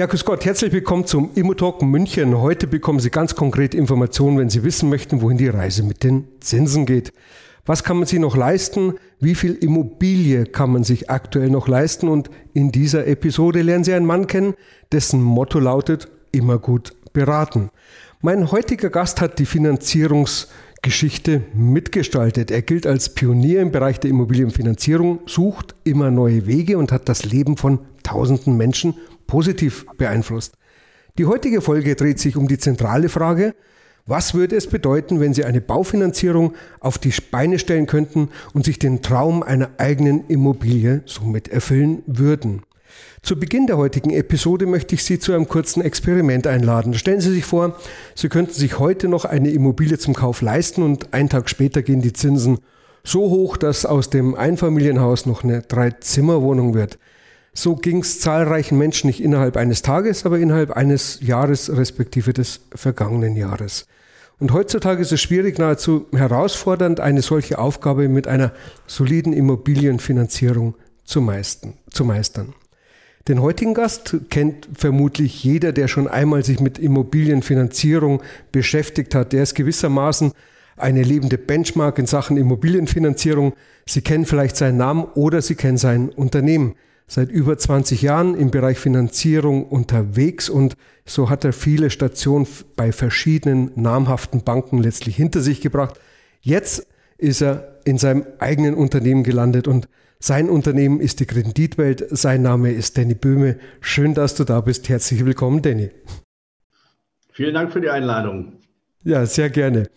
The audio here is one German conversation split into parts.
Ja, grüß Gott, herzlich willkommen zum Immotalk München. Heute bekommen Sie ganz konkret Informationen, wenn Sie wissen möchten, wohin die Reise mit den Zinsen geht. Was kann man sich noch leisten? Wie viel Immobilie kann man sich aktuell noch leisten? Und in dieser Episode lernen Sie einen Mann kennen, dessen Motto lautet, immer gut beraten. Mein heutiger Gast hat die Finanzierungsgeschichte mitgestaltet. Er gilt als Pionier im Bereich der Immobilienfinanzierung, sucht immer neue Wege und hat das Leben von tausenden Menschen positiv beeinflusst. Die heutige Folge dreht sich um die zentrale Frage, was würde es bedeuten, wenn Sie eine Baufinanzierung auf die Beine stellen könnten und sich den Traum einer eigenen Immobilie somit erfüllen würden? Zu Beginn der heutigen Episode möchte ich Sie zu einem kurzen Experiment einladen. Stellen Sie sich vor, Sie könnten sich heute noch eine Immobilie zum Kauf leisten und einen Tag später gehen die Zinsen so hoch, dass aus dem Einfamilienhaus noch eine Dreizimmerwohnung wird. So ging es zahlreichen Menschen nicht innerhalb eines Tages, aber innerhalb eines Jahres respektive des vergangenen Jahres. Und heutzutage ist es schwierig, nahezu herausfordernd, eine solche Aufgabe mit einer soliden Immobilienfinanzierung zu, meisten, zu meistern. Den heutigen Gast kennt vermutlich jeder, der schon einmal sich mit Immobilienfinanzierung beschäftigt hat. Der ist gewissermaßen eine lebende Benchmark in Sachen Immobilienfinanzierung. Sie kennen vielleicht seinen Namen oder Sie kennen sein Unternehmen. Seit über 20 Jahren im Bereich Finanzierung unterwegs und so hat er viele Stationen bei verschiedenen namhaften Banken letztlich hinter sich gebracht. Jetzt ist er in seinem eigenen Unternehmen gelandet und sein Unternehmen ist die Kreditwelt. Sein Name ist Danny Böhme. Schön, dass du da bist. Herzlich willkommen, Danny. Vielen Dank für die Einladung. Ja, sehr gerne.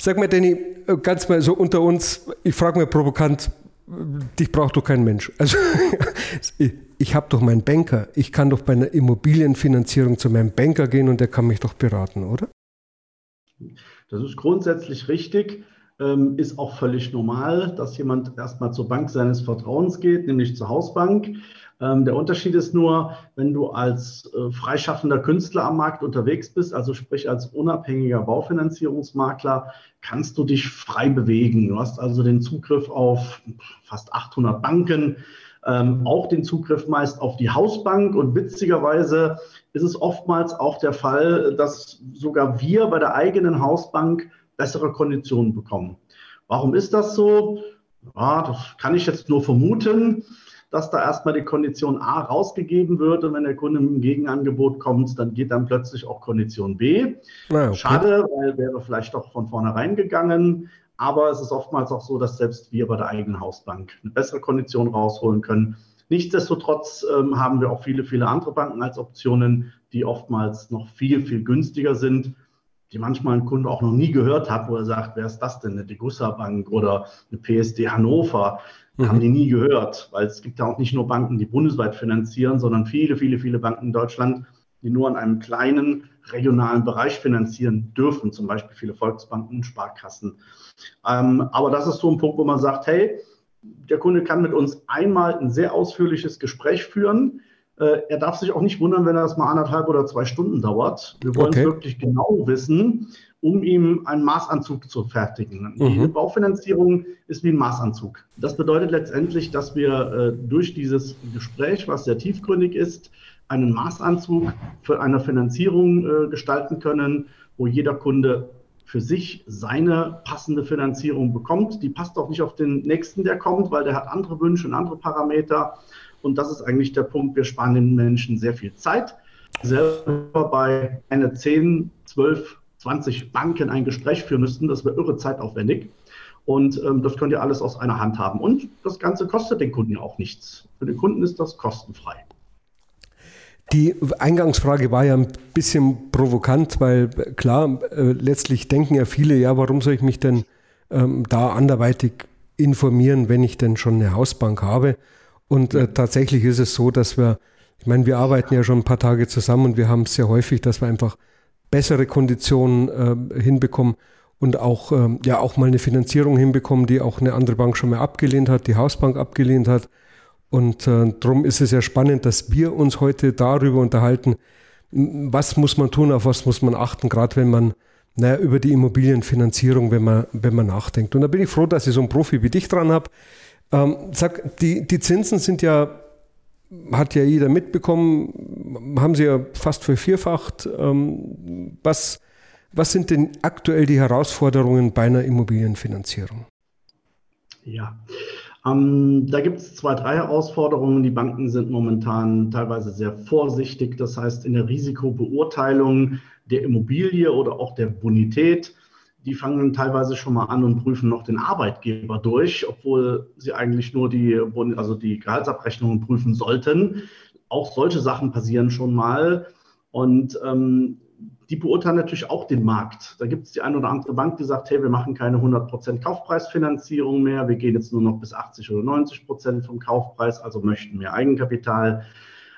Sag mal, Danny, ganz mal so unter uns, ich frage mal provokant, dich braucht doch kein Mensch. Also ich, habe doch meinen Banker. Ich kann doch bei einer Immobilienfinanzierung zu meinem Banker gehen und der kann mich doch beraten, oder? Das ist grundsätzlich richtig. Ähm, ist auch völlig normal, dass jemand erstmal zur Bank seines Vertrauens geht, nämlich zur Hausbank. Ähm, der Unterschied ist nur, wenn du als äh, freischaffender Künstler am Markt unterwegs bist, also sprich als unabhängiger Baufinanzierungsmakler, kannst du dich frei bewegen. Du hast also den Zugriff auf fast 800 Banken, ähm, auch den Zugriff meist auf die Hausbank und witzigerweise ist es oftmals auch der Fall, dass sogar wir bei der eigenen Hausbank bessere Konditionen bekommen. Warum ist das so? Ja, das kann ich jetzt nur vermuten, dass da erstmal die Kondition A rausgegeben wird und wenn der Kunde mit einem Gegenangebot kommt, dann geht dann plötzlich auch Kondition B. Ja, okay. Schade, weil wäre vielleicht doch von vornherein gegangen. Aber es ist oftmals auch so, dass selbst wir bei der eigenen Hausbank eine bessere Kondition rausholen können. Nichtsdestotrotz ähm, haben wir auch viele, viele andere Banken als Optionen, die oftmals noch viel, viel günstiger sind die manchmal ein Kunde auch noch nie gehört hat, wo er sagt, wer ist das denn, eine Degussa Bank oder eine PSD Hannover, mhm. haben die nie gehört, weil es gibt ja auch nicht nur Banken, die bundesweit finanzieren, sondern viele, viele, viele Banken in Deutschland, die nur an einem kleinen regionalen Bereich finanzieren dürfen, zum Beispiel viele Volksbanken und Sparkassen. Ähm, aber das ist so ein Punkt, wo man sagt, hey, der Kunde kann mit uns einmal ein sehr ausführliches Gespräch führen, er darf sich auch nicht wundern, wenn das mal anderthalb oder zwei Stunden dauert. Wir wollen okay. es wirklich genau wissen, um ihm einen Maßanzug zu fertigen. Mhm. Die Baufinanzierung ist wie ein Maßanzug. Das bedeutet letztendlich, dass wir äh, durch dieses Gespräch, was sehr tiefgründig ist, einen Maßanzug für eine Finanzierung äh, gestalten können, wo jeder Kunde für sich seine passende Finanzierung bekommt. Die passt auch nicht auf den nächsten, der kommt, weil der hat andere Wünsche und andere Parameter. Und das ist eigentlich der Punkt, wir sparen den Menschen sehr viel Zeit. Selber bei einer 10, 12, 20 Banken ein Gespräch führen müssten, das wäre irre zeitaufwendig. Und ähm, das könnt ihr alles aus einer Hand haben. Und das Ganze kostet den Kunden auch nichts. Für den Kunden ist das kostenfrei. Die Eingangsfrage war ja ein bisschen provokant, weil klar, äh, letztlich denken ja viele, ja, warum soll ich mich denn ähm, da anderweitig informieren, wenn ich denn schon eine Hausbank habe? Und äh, tatsächlich ist es so, dass wir, ich meine, wir arbeiten ja schon ein paar Tage zusammen und wir haben es sehr häufig, dass wir einfach bessere Konditionen äh, hinbekommen und auch, äh, ja, auch mal eine Finanzierung hinbekommen, die auch eine andere Bank schon mal abgelehnt hat, die Hausbank abgelehnt hat. Und äh, darum ist es ja spannend, dass wir uns heute darüber unterhalten, was muss man tun, auf was muss man achten, gerade wenn man naja, über die Immobilienfinanzierung, wenn man, wenn man nachdenkt. Und da bin ich froh, dass ich so einen Profi wie dich dran habe. Ähm, sag, die, die Zinsen sind ja, hat ja jeder mitbekommen, haben sie ja fast vervierfacht. Ähm, was, was sind denn aktuell die Herausforderungen bei einer Immobilienfinanzierung? Ja, ähm, da gibt es zwei, drei Herausforderungen. Die Banken sind momentan teilweise sehr vorsichtig. Das heißt, in der Risikobeurteilung der Immobilie oder auch der Bonität, die fangen teilweise schon mal an und prüfen noch den Arbeitgeber durch, obwohl sie eigentlich nur die, also die Gehaltsabrechnungen prüfen sollten. Auch solche Sachen passieren schon mal. Und ähm, die beurteilen natürlich auch den Markt. Da gibt es die eine oder andere Bank, die sagt, hey, wir machen keine 100% Kaufpreisfinanzierung mehr, wir gehen jetzt nur noch bis 80 oder 90% vom Kaufpreis, also möchten mehr Eigenkapital.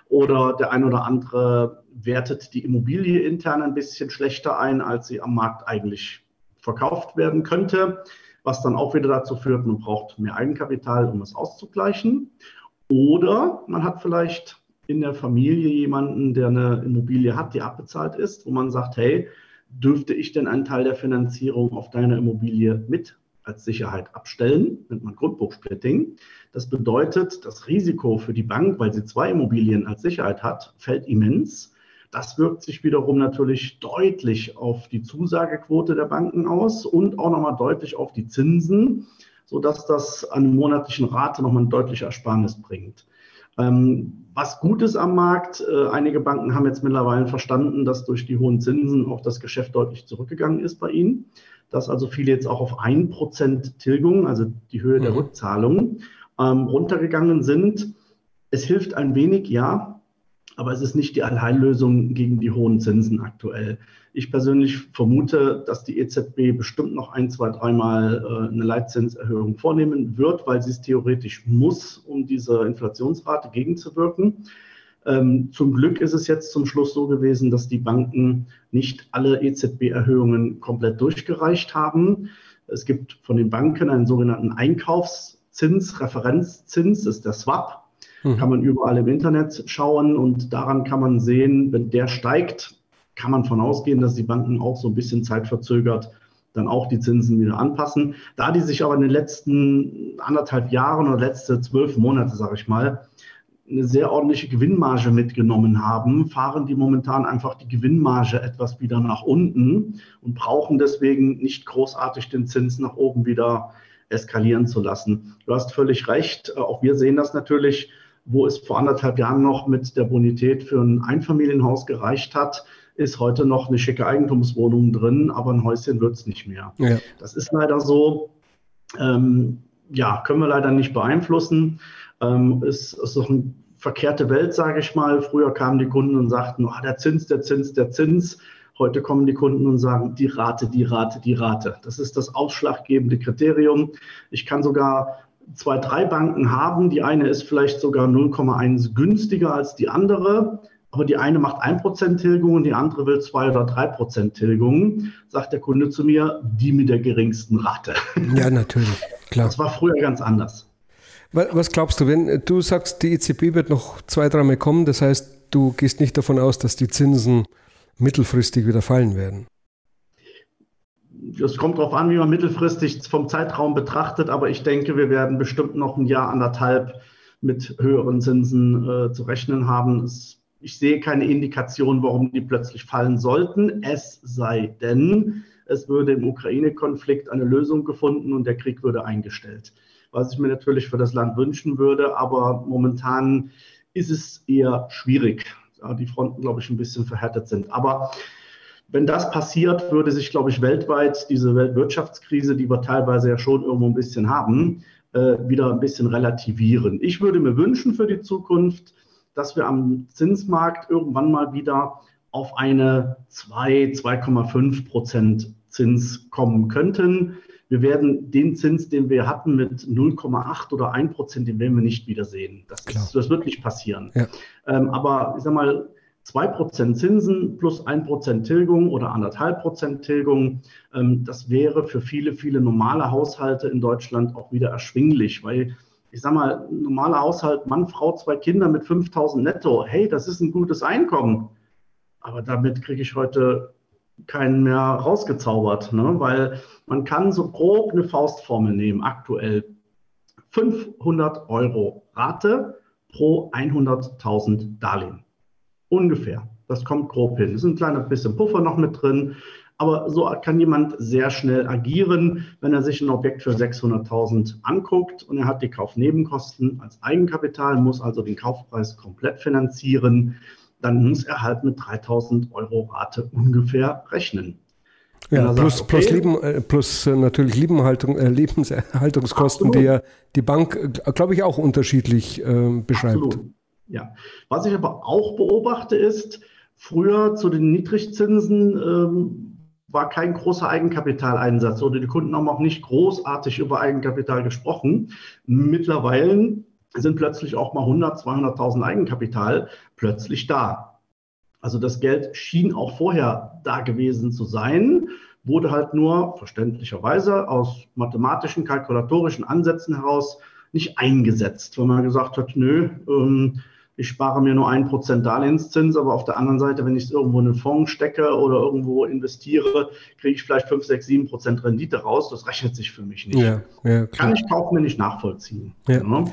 Oder der eine oder andere wertet die Immobilie intern ein bisschen schlechter ein, als sie am Markt eigentlich verkauft werden könnte, was dann auch wieder dazu führt, man braucht mehr Eigenkapital, um es auszugleichen. Oder man hat vielleicht in der Familie jemanden, der eine Immobilie hat, die abbezahlt ist, wo man sagt, hey, dürfte ich denn einen Teil der Finanzierung auf deine Immobilie mit als Sicherheit abstellen, nennt man Grundbuchsplitting. Das bedeutet, das Risiko für die Bank, weil sie zwei Immobilien als Sicherheit hat, fällt immens. Das wirkt sich wiederum natürlich deutlich auf die Zusagequote der Banken aus und auch nochmal deutlich auf die Zinsen, sodass das an monatlichen Rate nochmal ein deutlicher Ersparnis bringt. Ähm, was gut ist am Markt, äh, einige Banken haben jetzt mittlerweile verstanden, dass durch die hohen Zinsen auch das Geschäft deutlich zurückgegangen ist bei ihnen, dass also viele jetzt auch auf 1% Tilgung, also die Höhe der mhm. Rückzahlung, ähm, runtergegangen sind. Es hilft ein wenig, ja, aber es ist nicht die Allheillösung gegen die hohen Zinsen aktuell. Ich persönlich vermute, dass die EZB bestimmt noch ein, zwei, dreimal äh, eine Leitzinserhöhung vornehmen wird, weil sie es theoretisch muss, um dieser Inflationsrate gegenzuwirken. Ähm, zum Glück ist es jetzt zum Schluss so gewesen, dass die Banken nicht alle EZB-Erhöhungen komplett durchgereicht haben. Es gibt von den Banken einen sogenannten Einkaufszins, Referenzzins, das ist der Swap. Mhm. Kann man überall im Internet schauen und daran kann man sehen, wenn der steigt, kann man von ausgehen, dass die Banken auch so ein bisschen zeitverzögert dann auch die Zinsen wieder anpassen. Da die sich aber in den letzten anderthalb Jahren oder letzte zwölf Monate, sage ich mal, eine sehr ordentliche Gewinnmarge mitgenommen haben, fahren die momentan einfach die Gewinnmarge etwas wieder nach unten und brauchen deswegen nicht großartig den Zins nach oben wieder eskalieren zu lassen. Du hast völlig recht. Auch wir sehen das natürlich, wo es vor anderthalb Jahren noch mit der Bonität für ein Einfamilienhaus gereicht hat, ist heute noch eine schicke Eigentumswohnung drin, aber ein Häuschen wird es nicht mehr. Ja. Das ist leider so. Ähm, ja, können wir leider nicht beeinflussen. Ähm, ist, ist doch eine verkehrte Welt, sage ich mal. Früher kamen die Kunden und sagten, oh, der Zins, der Zins, der Zins. Heute kommen die Kunden und sagen, die Rate, die Rate, die Rate. Das ist das ausschlaggebende Kriterium. Ich kann sogar zwei, drei Banken haben. Die eine ist vielleicht sogar 0,1 günstiger als die andere. Aber die eine macht 1% Tilgung und die andere will 2 oder 3% Tilgung, sagt der Kunde zu mir, die mit der geringsten Rate. Ja, natürlich, klar. Das war früher ganz anders. Was glaubst du, wenn du sagst, die EZB wird noch zwei, dreimal kommen, das heißt, du gehst nicht davon aus, dass die Zinsen mittelfristig wieder fallen werden? Es kommt darauf an, wie man mittelfristig vom Zeitraum betrachtet, aber ich denke, wir werden bestimmt noch ein Jahr, anderthalb mit höheren Zinsen äh, zu rechnen haben. Es ich sehe keine Indikation, warum die plötzlich fallen sollten. Es sei denn, es würde im Ukraine-Konflikt eine Lösung gefunden und der Krieg würde eingestellt. Was ich mir natürlich für das Land wünschen würde, aber momentan ist es eher schwierig, da die Fronten, glaube ich, ein bisschen verhärtet sind. Aber wenn das passiert, würde sich, glaube ich, weltweit diese Weltwirtschaftskrise, die wir teilweise ja schon irgendwo ein bisschen haben, äh, wieder ein bisschen relativieren. Ich würde mir wünschen für die Zukunft, dass wir am Zinsmarkt irgendwann mal wieder auf eine 2, 2,5 Prozent Zins kommen könnten. Wir werden den Zins, den wir hatten mit 0,8 oder 1 Prozent, den werden wir nicht wiedersehen. Das, ist, das wird nicht passieren. Ja. Ähm, aber ich sag mal, 2% Zinsen plus 1% Tilgung oder 1,5% Tilgung, ähm, das wäre für viele, viele normale Haushalte in Deutschland auch wieder erschwinglich, weil ich sag mal, normaler Haushalt, Mann, Frau, zwei Kinder mit 5000 netto, hey, das ist ein gutes Einkommen. Aber damit kriege ich heute keinen mehr rausgezaubert, ne? weil man kann so grob eine Faustformel nehmen, aktuell 500 Euro Rate pro 100.000 Darlehen. Ungefähr. Das kommt grob hin. Es ist ein kleiner bisschen Puffer noch mit drin. Aber so kann jemand sehr schnell agieren, wenn er sich ein Objekt für 600.000 anguckt und er hat die Kaufnebenkosten als Eigenkapital, muss also den Kaufpreis komplett finanzieren, dann muss er halt mit 3.000 Euro Rate ungefähr rechnen. Ja, plus, sagt, okay, plus, Leben, äh, plus äh, natürlich Lebenhaltung, äh, Lebenserhaltungskosten, absolut. die ja die Bank, glaube ich, auch unterschiedlich äh, beschreibt. Absolut. Ja, was ich aber auch beobachte ist, früher zu den Niedrigzinsen ähm, war kein großer Eigenkapitaleinsatz oder die Kunden haben auch nicht großartig über Eigenkapital gesprochen. Mittlerweile sind plötzlich auch mal 100, 200.000 Eigenkapital plötzlich da. Also das Geld schien auch vorher da gewesen zu sein, wurde halt nur verständlicherweise aus mathematischen, kalkulatorischen Ansätzen heraus nicht eingesetzt, weil man gesagt hat, nö, ähm, ich spare mir nur ein Prozent Darlehenszins, aber auf der anderen Seite, wenn ich es irgendwo in einen Fonds stecke oder irgendwo investiere, kriege ich vielleicht 5, 6, 7 Prozent Rendite raus. Das rechnet sich für mich nicht. Ja, ja, Kann ich kaufmännisch nachvollziehen. Ja. Ja.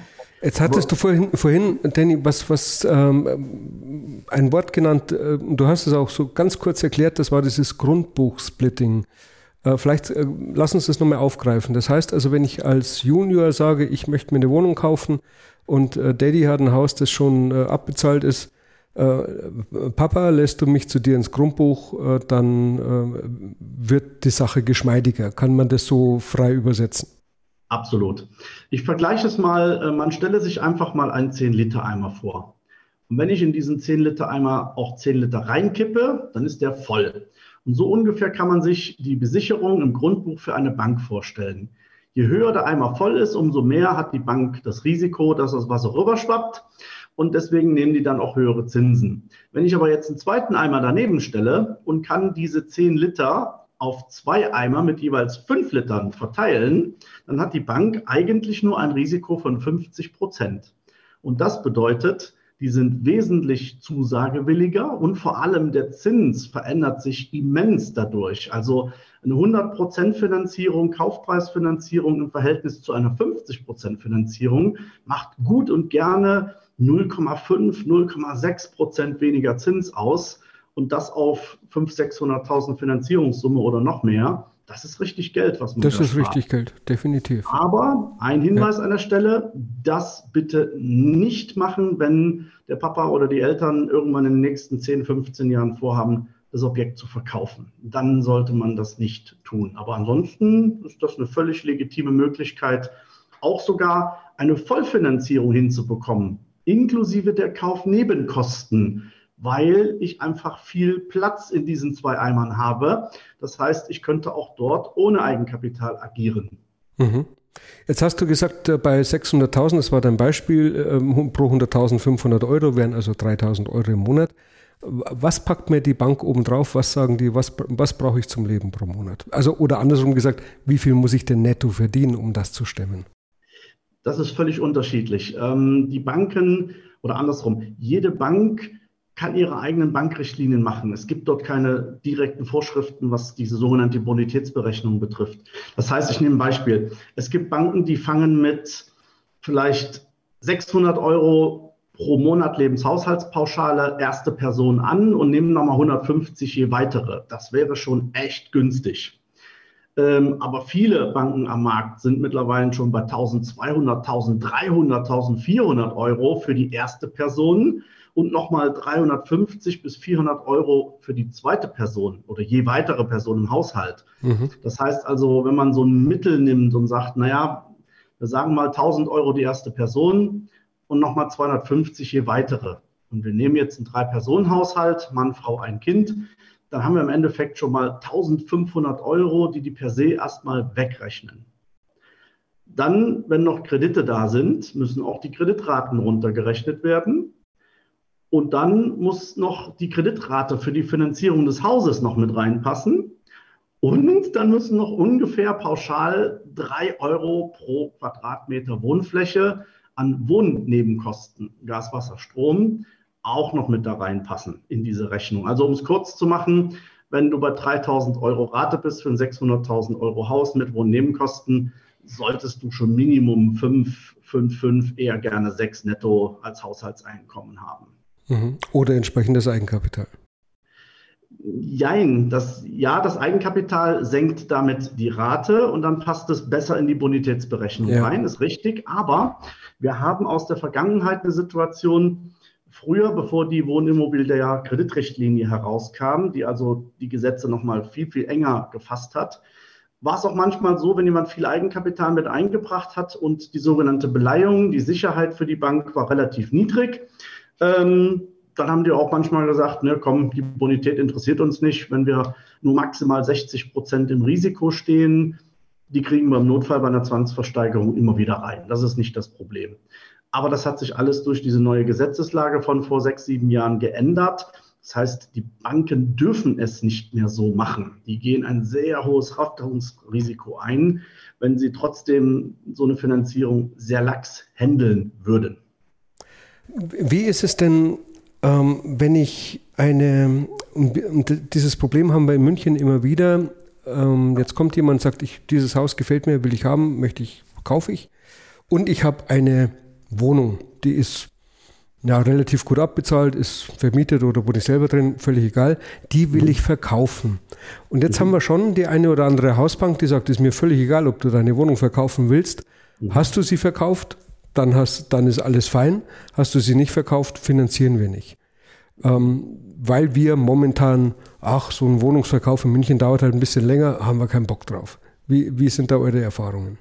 Jetzt hattest aber, du vorhin, vorhin, Danny, was, was ähm, ein Wort genannt, äh, du hast es auch so ganz kurz erklärt, das war dieses Grundbuchsplitting. Äh, vielleicht äh, lass uns das nochmal aufgreifen. Das heißt also, wenn ich als Junior sage, ich möchte mir eine Wohnung kaufen, und äh, Daddy hat ein Haus, das schon äh, abbezahlt ist. Äh, Papa, lässt du mich zu dir ins Grundbuch, äh, dann äh, wird die Sache geschmeidiger. Kann man das so frei übersetzen? Absolut. Ich vergleiche es mal, man stelle sich einfach mal einen 10-Liter-Eimer vor. Und wenn ich in diesen 10-Liter-Eimer auch 10 Liter reinkippe, dann ist der voll. Und so ungefähr kann man sich die Besicherung im Grundbuch für eine Bank vorstellen. Je höher der Eimer voll ist, umso mehr hat die Bank das Risiko, dass das Wasser rüberschwappt. Und deswegen nehmen die dann auch höhere Zinsen. Wenn ich aber jetzt einen zweiten Eimer daneben stelle und kann diese 10 Liter auf zwei Eimer mit jeweils 5 Litern verteilen, dann hat die Bank eigentlich nur ein Risiko von 50 Prozent. Und das bedeutet, die sind wesentlich zusagewilliger und vor allem der Zins verändert sich immens dadurch. Also eine 100% Finanzierung, Kaufpreisfinanzierung im Verhältnis zu einer 50% Finanzierung macht gut und gerne 0,5, 0,6% weniger Zins aus und das auf 500.000, 600.000 Finanzierungssumme oder noch mehr. Das ist richtig Geld, was man Das da ist spart. richtig Geld, definitiv. Aber ein Hinweis ja. an der Stelle, das bitte nicht machen, wenn der Papa oder die Eltern irgendwann in den nächsten 10, 15 Jahren vorhaben, das Objekt zu verkaufen. Dann sollte man das nicht tun. Aber ansonsten ist das eine völlig legitime Möglichkeit, auch sogar eine Vollfinanzierung hinzubekommen, inklusive der Kaufnebenkosten weil ich einfach viel Platz in diesen zwei Eimern habe. Das heißt, ich könnte auch dort ohne Eigenkapital agieren. Mhm. Jetzt hast du gesagt, äh, bei 600.000, das war dein Beispiel, ähm, pro 100.000 500 Euro wären also 3.000 Euro im Monat. Was packt mir die Bank obendrauf? Was sagen die, was, was brauche ich zum Leben pro Monat? Also, oder andersrum gesagt, wie viel muss ich denn netto verdienen, um das zu stemmen? Das ist völlig unterschiedlich. Ähm, die Banken oder andersrum, jede Bank kann ihre eigenen Bankrichtlinien machen. Es gibt dort keine direkten Vorschriften, was diese sogenannte Bonitätsberechnung betrifft. Das heißt, ich nehme ein Beispiel. Es gibt Banken, die fangen mit vielleicht 600 Euro pro Monat Lebenshaushaltspauschale erste Person an und nehmen nochmal 150 je weitere. Das wäre schon echt günstig. Ähm, aber viele Banken am Markt sind mittlerweile schon bei 1200, 1300, 1400 Euro für die erste Person und nochmal 350 bis 400 Euro für die zweite Person oder je weitere Person im Haushalt. Mhm. Das heißt also, wenn man so ein Mittel nimmt und sagt, naja, wir sagen mal 1000 Euro die erste Person und nochmal 250 je weitere. Und wir nehmen jetzt einen Drei-Personen-Haushalt, Mann, Frau, ein Kind, dann haben wir im Endeffekt schon mal 1500 Euro, die die per se erstmal wegrechnen. Dann, wenn noch Kredite da sind, müssen auch die Kreditraten runtergerechnet werden. Und dann muss noch die Kreditrate für die Finanzierung des Hauses noch mit reinpassen. Und dann müssen noch ungefähr pauschal drei Euro pro Quadratmeter Wohnfläche an Wohnnebenkosten, Gas, Wasser, Strom, auch noch mit da reinpassen in diese Rechnung. Also um es kurz zu machen, wenn du bei 3000 Euro Rate bist für ein 600.000 Euro Haus mit Wohnnebenkosten, solltest du schon Minimum 5, 5, 5, eher gerne 6 netto als Haushaltseinkommen haben. Mhm. Oder entsprechendes Eigenkapital. Jein, das, ja, das Eigenkapital senkt damit die Rate und dann passt es besser in die Bonitätsberechnung ja. rein, ist richtig. Aber wir haben aus der Vergangenheit eine Situation, früher, bevor die Wohnimmobilie der Kreditrichtlinie herauskam, die also die Gesetze nochmal viel, viel enger gefasst hat, war es auch manchmal so, wenn jemand viel Eigenkapital mit eingebracht hat und die sogenannte Beleihung, die Sicherheit für die Bank war relativ niedrig. Ähm, dann haben die auch manchmal gesagt, ne, komm, die Bonität interessiert uns nicht, wenn wir nur maximal 60 Prozent im Risiko stehen. Die kriegen wir im Notfall bei einer Zwangsversteigerung immer wieder rein. Das ist nicht das Problem. Aber das hat sich alles durch diese neue Gesetzeslage von vor sechs, sieben Jahren geändert. Das heißt, die Banken dürfen es nicht mehr so machen. Die gehen ein sehr hohes Haftungsrisiko ein, wenn sie trotzdem so eine Finanzierung sehr lax handeln würden. Wie ist es denn, ähm, wenn ich eine, und dieses Problem haben wir in München immer wieder, ähm, jetzt kommt jemand und sagt, ich, dieses Haus gefällt mir, will ich haben, möchte ich, kaufe ich. Und ich habe eine Wohnung, die ist ja, relativ gut abbezahlt, ist vermietet oder wohne ich selber drin, völlig egal. Die will ich verkaufen. Und jetzt mhm. haben wir schon die eine oder andere Hausbank, die sagt, ist mir völlig egal, ob du deine Wohnung verkaufen willst. Mhm. Hast du sie verkauft, dann, hast, dann ist alles fein. Hast du sie nicht verkauft, finanzieren wir nicht. Ähm, weil wir momentan, ach, so ein Wohnungsverkauf in München dauert halt ein bisschen länger, haben wir keinen Bock drauf. Wie, wie sind da eure Erfahrungen?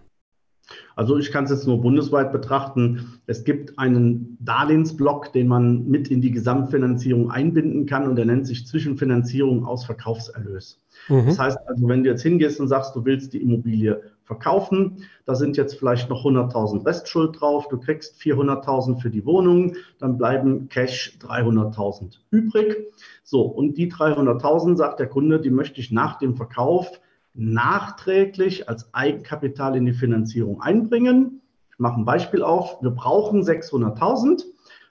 Also ich kann es jetzt nur bundesweit betrachten. Es gibt einen Darlehensblock, den man mit in die Gesamtfinanzierung einbinden kann und der nennt sich Zwischenfinanzierung aus Verkaufserlös. Mhm. Das heißt also, wenn du jetzt hingehst und sagst, du willst die Immobilie verkaufen, da sind jetzt vielleicht noch 100.000 Restschuld drauf, du kriegst 400.000 für die Wohnung, dann bleiben Cash 300.000 übrig. So, und die 300.000 sagt der Kunde, die möchte ich nach dem Verkauf nachträglich als Eigenkapital in die Finanzierung einbringen. Ich mache ein Beispiel auf. Wir brauchen 600.000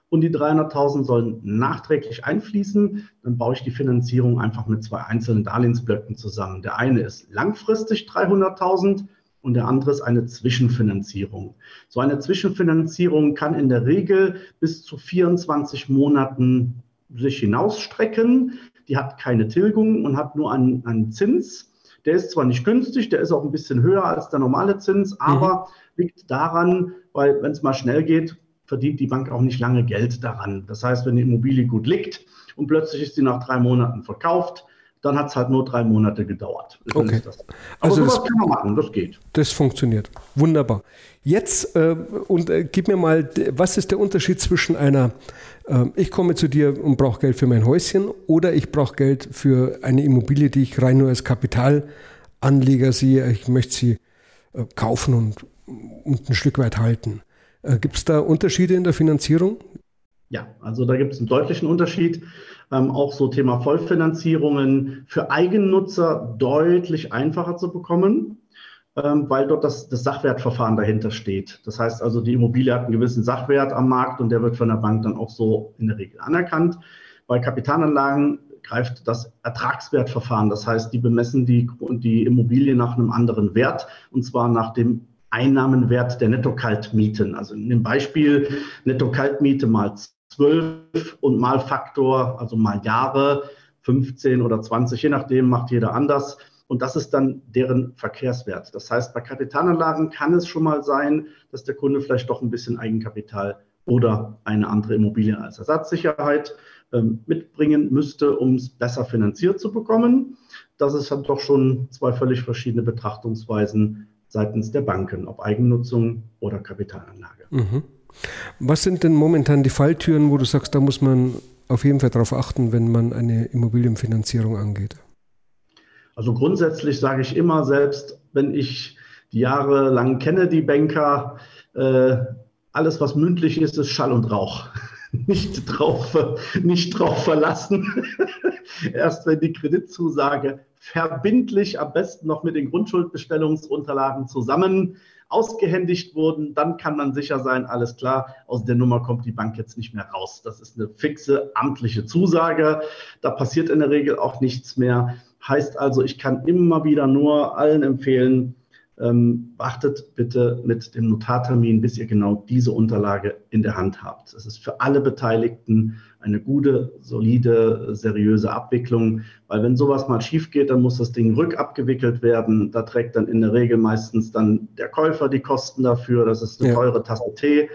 und die 300.000 sollen nachträglich einfließen. Dann baue ich die Finanzierung einfach mit zwei einzelnen Darlehensblöcken zusammen. Der eine ist langfristig 300.000 und der andere ist eine Zwischenfinanzierung. So eine Zwischenfinanzierung kann in der Regel bis zu 24 Monaten sich hinausstrecken. Die hat keine Tilgung und hat nur einen, einen Zins. Der ist zwar nicht günstig, der ist auch ein bisschen höher als der normale Zins, mhm. aber mhm. liegt daran, weil wenn es mal schnell geht, verdient die Bank auch nicht lange Geld daran. Das heißt, wenn die Immobilie gut liegt und plötzlich ist sie nach drei Monaten verkauft, dann hat es halt nur drei Monate gedauert. Okay. Das. Aber also sowas das, kann man machen, das geht. Das funktioniert. Wunderbar. Jetzt äh, und äh, gib mir mal, was ist der Unterschied zwischen einer, äh, ich komme zu dir und brauche Geld für mein Häuschen oder ich brauche Geld für eine Immobilie, die ich rein nur als Kapitalanleger sehe, ich möchte sie äh, kaufen und, und ein Stück weit halten. Äh, gibt es da Unterschiede in der Finanzierung? Ja, also da gibt es einen deutlichen Unterschied. Ähm, auch so Thema Vollfinanzierungen für Eigennutzer deutlich einfacher zu bekommen, ähm, weil dort das, das Sachwertverfahren dahinter steht. Das heißt also, die Immobilie hat einen gewissen Sachwert am Markt und der wird von der Bank dann auch so in der Regel anerkannt. Bei Kapitalanlagen greift das Ertragswertverfahren. Das heißt, die bemessen die, die Immobilie nach einem anderen Wert und zwar nach dem Einnahmenwert der Netto-Kaltmieten. Also in dem Beispiel Netto-Kaltmiete mal 12 und mal Faktor, also mal Jahre, 15 oder 20, je nachdem, macht jeder anders. Und das ist dann deren Verkehrswert. Das heißt, bei Kapitalanlagen kann es schon mal sein, dass der Kunde vielleicht doch ein bisschen Eigenkapital oder eine andere Immobilie als Ersatzsicherheit ähm, mitbringen müsste, um es besser finanziert zu bekommen. Das ist dann doch schon zwei völlig verschiedene Betrachtungsweisen seitens der Banken, ob Eigennutzung oder Kapitalanlage. Mhm. Was sind denn momentan die Falltüren, wo du sagst, da muss man auf jeden Fall darauf achten, wenn man eine Immobilienfinanzierung angeht? Also grundsätzlich sage ich immer, selbst wenn ich die Jahre lang kenne, die Banker, äh, alles, was mündlich ist, ist Schall und Rauch. nicht, drauf, nicht drauf verlassen. Erst wenn die Kreditzusage verbindlich, am besten noch mit den Grundschuldbestellungsunterlagen zusammen ausgehändigt wurden, dann kann man sicher sein, alles klar, aus der Nummer kommt die Bank jetzt nicht mehr raus. Das ist eine fixe amtliche Zusage. Da passiert in der Regel auch nichts mehr. Heißt also, ich kann immer wieder nur allen empfehlen, ähm, wartet bitte mit dem Notartermin, bis ihr genau diese Unterlage in der Hand habt. Es ist für alle Beteiligten eine gute, solide, seriöse Abwicklung, weil wenn sowas mal schief geht, dann muss das Ding rückabgewickelt werden. Da trägt dann in der Regel meistens dann der Käufer die Kosten dafür. Das ist eine ja. teure Tasse Tee.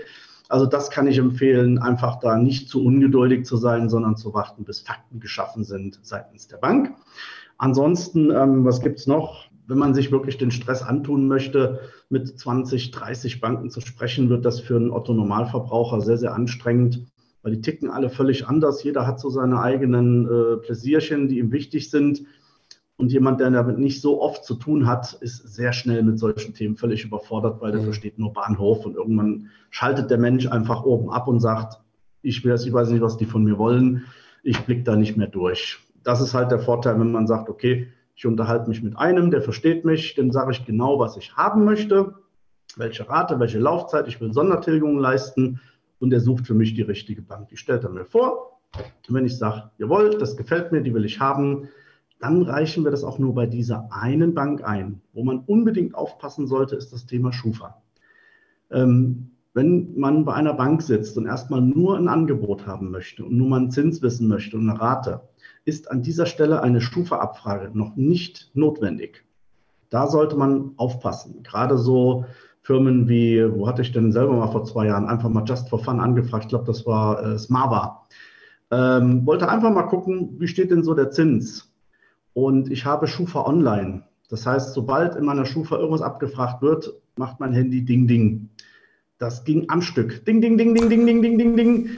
Also das kann ich empfehlen, einfach da nicht zu ungeduldig zu sein, sondern zu warten, bis Fakten geschaffen sind seitens der Bank. Ansonsten, ähm, was gibt's noch? wenn man sich wirklich den Stress antun möchte, mit 20, 30 Banken zu sprechen, wird das für einen Otto-Normalverbraucher sehr, sehr anstrengend, weil die ticken alle völlig anders. Jeder hat so seine eigenen äh, Pläsierchen, die ihm wichtig sind. Und jemand, der damit nicht so oft zu tun hat, ist sehr schnell mit solchen Themen völlig überfordert, weil der mhm. versteht nur Bahnhof und irgendwann schaltet der Mensch einfach oben ab und sagt, ich will ich weiß nicht, was die von mir wollen, ich blicke da nicht mehr durch. Das ist halt der Vorteil, wenn man sagt, okay, ich unterhalte mich mit einem, der versteht mich, dem sage ich genau, was ich haben möchte, welche Rate, welche Laufzeit, ich will Sondertilgungen leisten und der sucht für mich die richtige Bank. Die stellt er mir vor. Und wenn ich sage, jawohl, das gefällt mir, die will ich haben, dann reichen wir das auch nur bei dieser einen Bank ein. Wo man unbedingt aufpassen sollte, ist das Thema Schufa. Ähm, wenn man bei einer Bank sitzt und erstmal nur ein Angebot haben möchte und nur mal einen Zins wissen möchte und eine Rate, ist an dieser Stelle eine Schufa-Abfrage noch nicht notwendig. Da sollte man aufpassen. Gerade so Firmen wie, wo hatte ich denn selber mal vor zwei Jahren einfach mal just for fun angefragt, ich glaube, das war äh, Smava. Ähm, wollte einfach mal gucken, wie steht denn so der Zins? Und ich habe Schufa online. Das heißt, sobald in meiner Schufa irgendwas abgefragt wird, macht mein Handy Ding Ding. Das ging am Stück. Ding, ding, ding, ding, ding, ding, ding, ding, ding.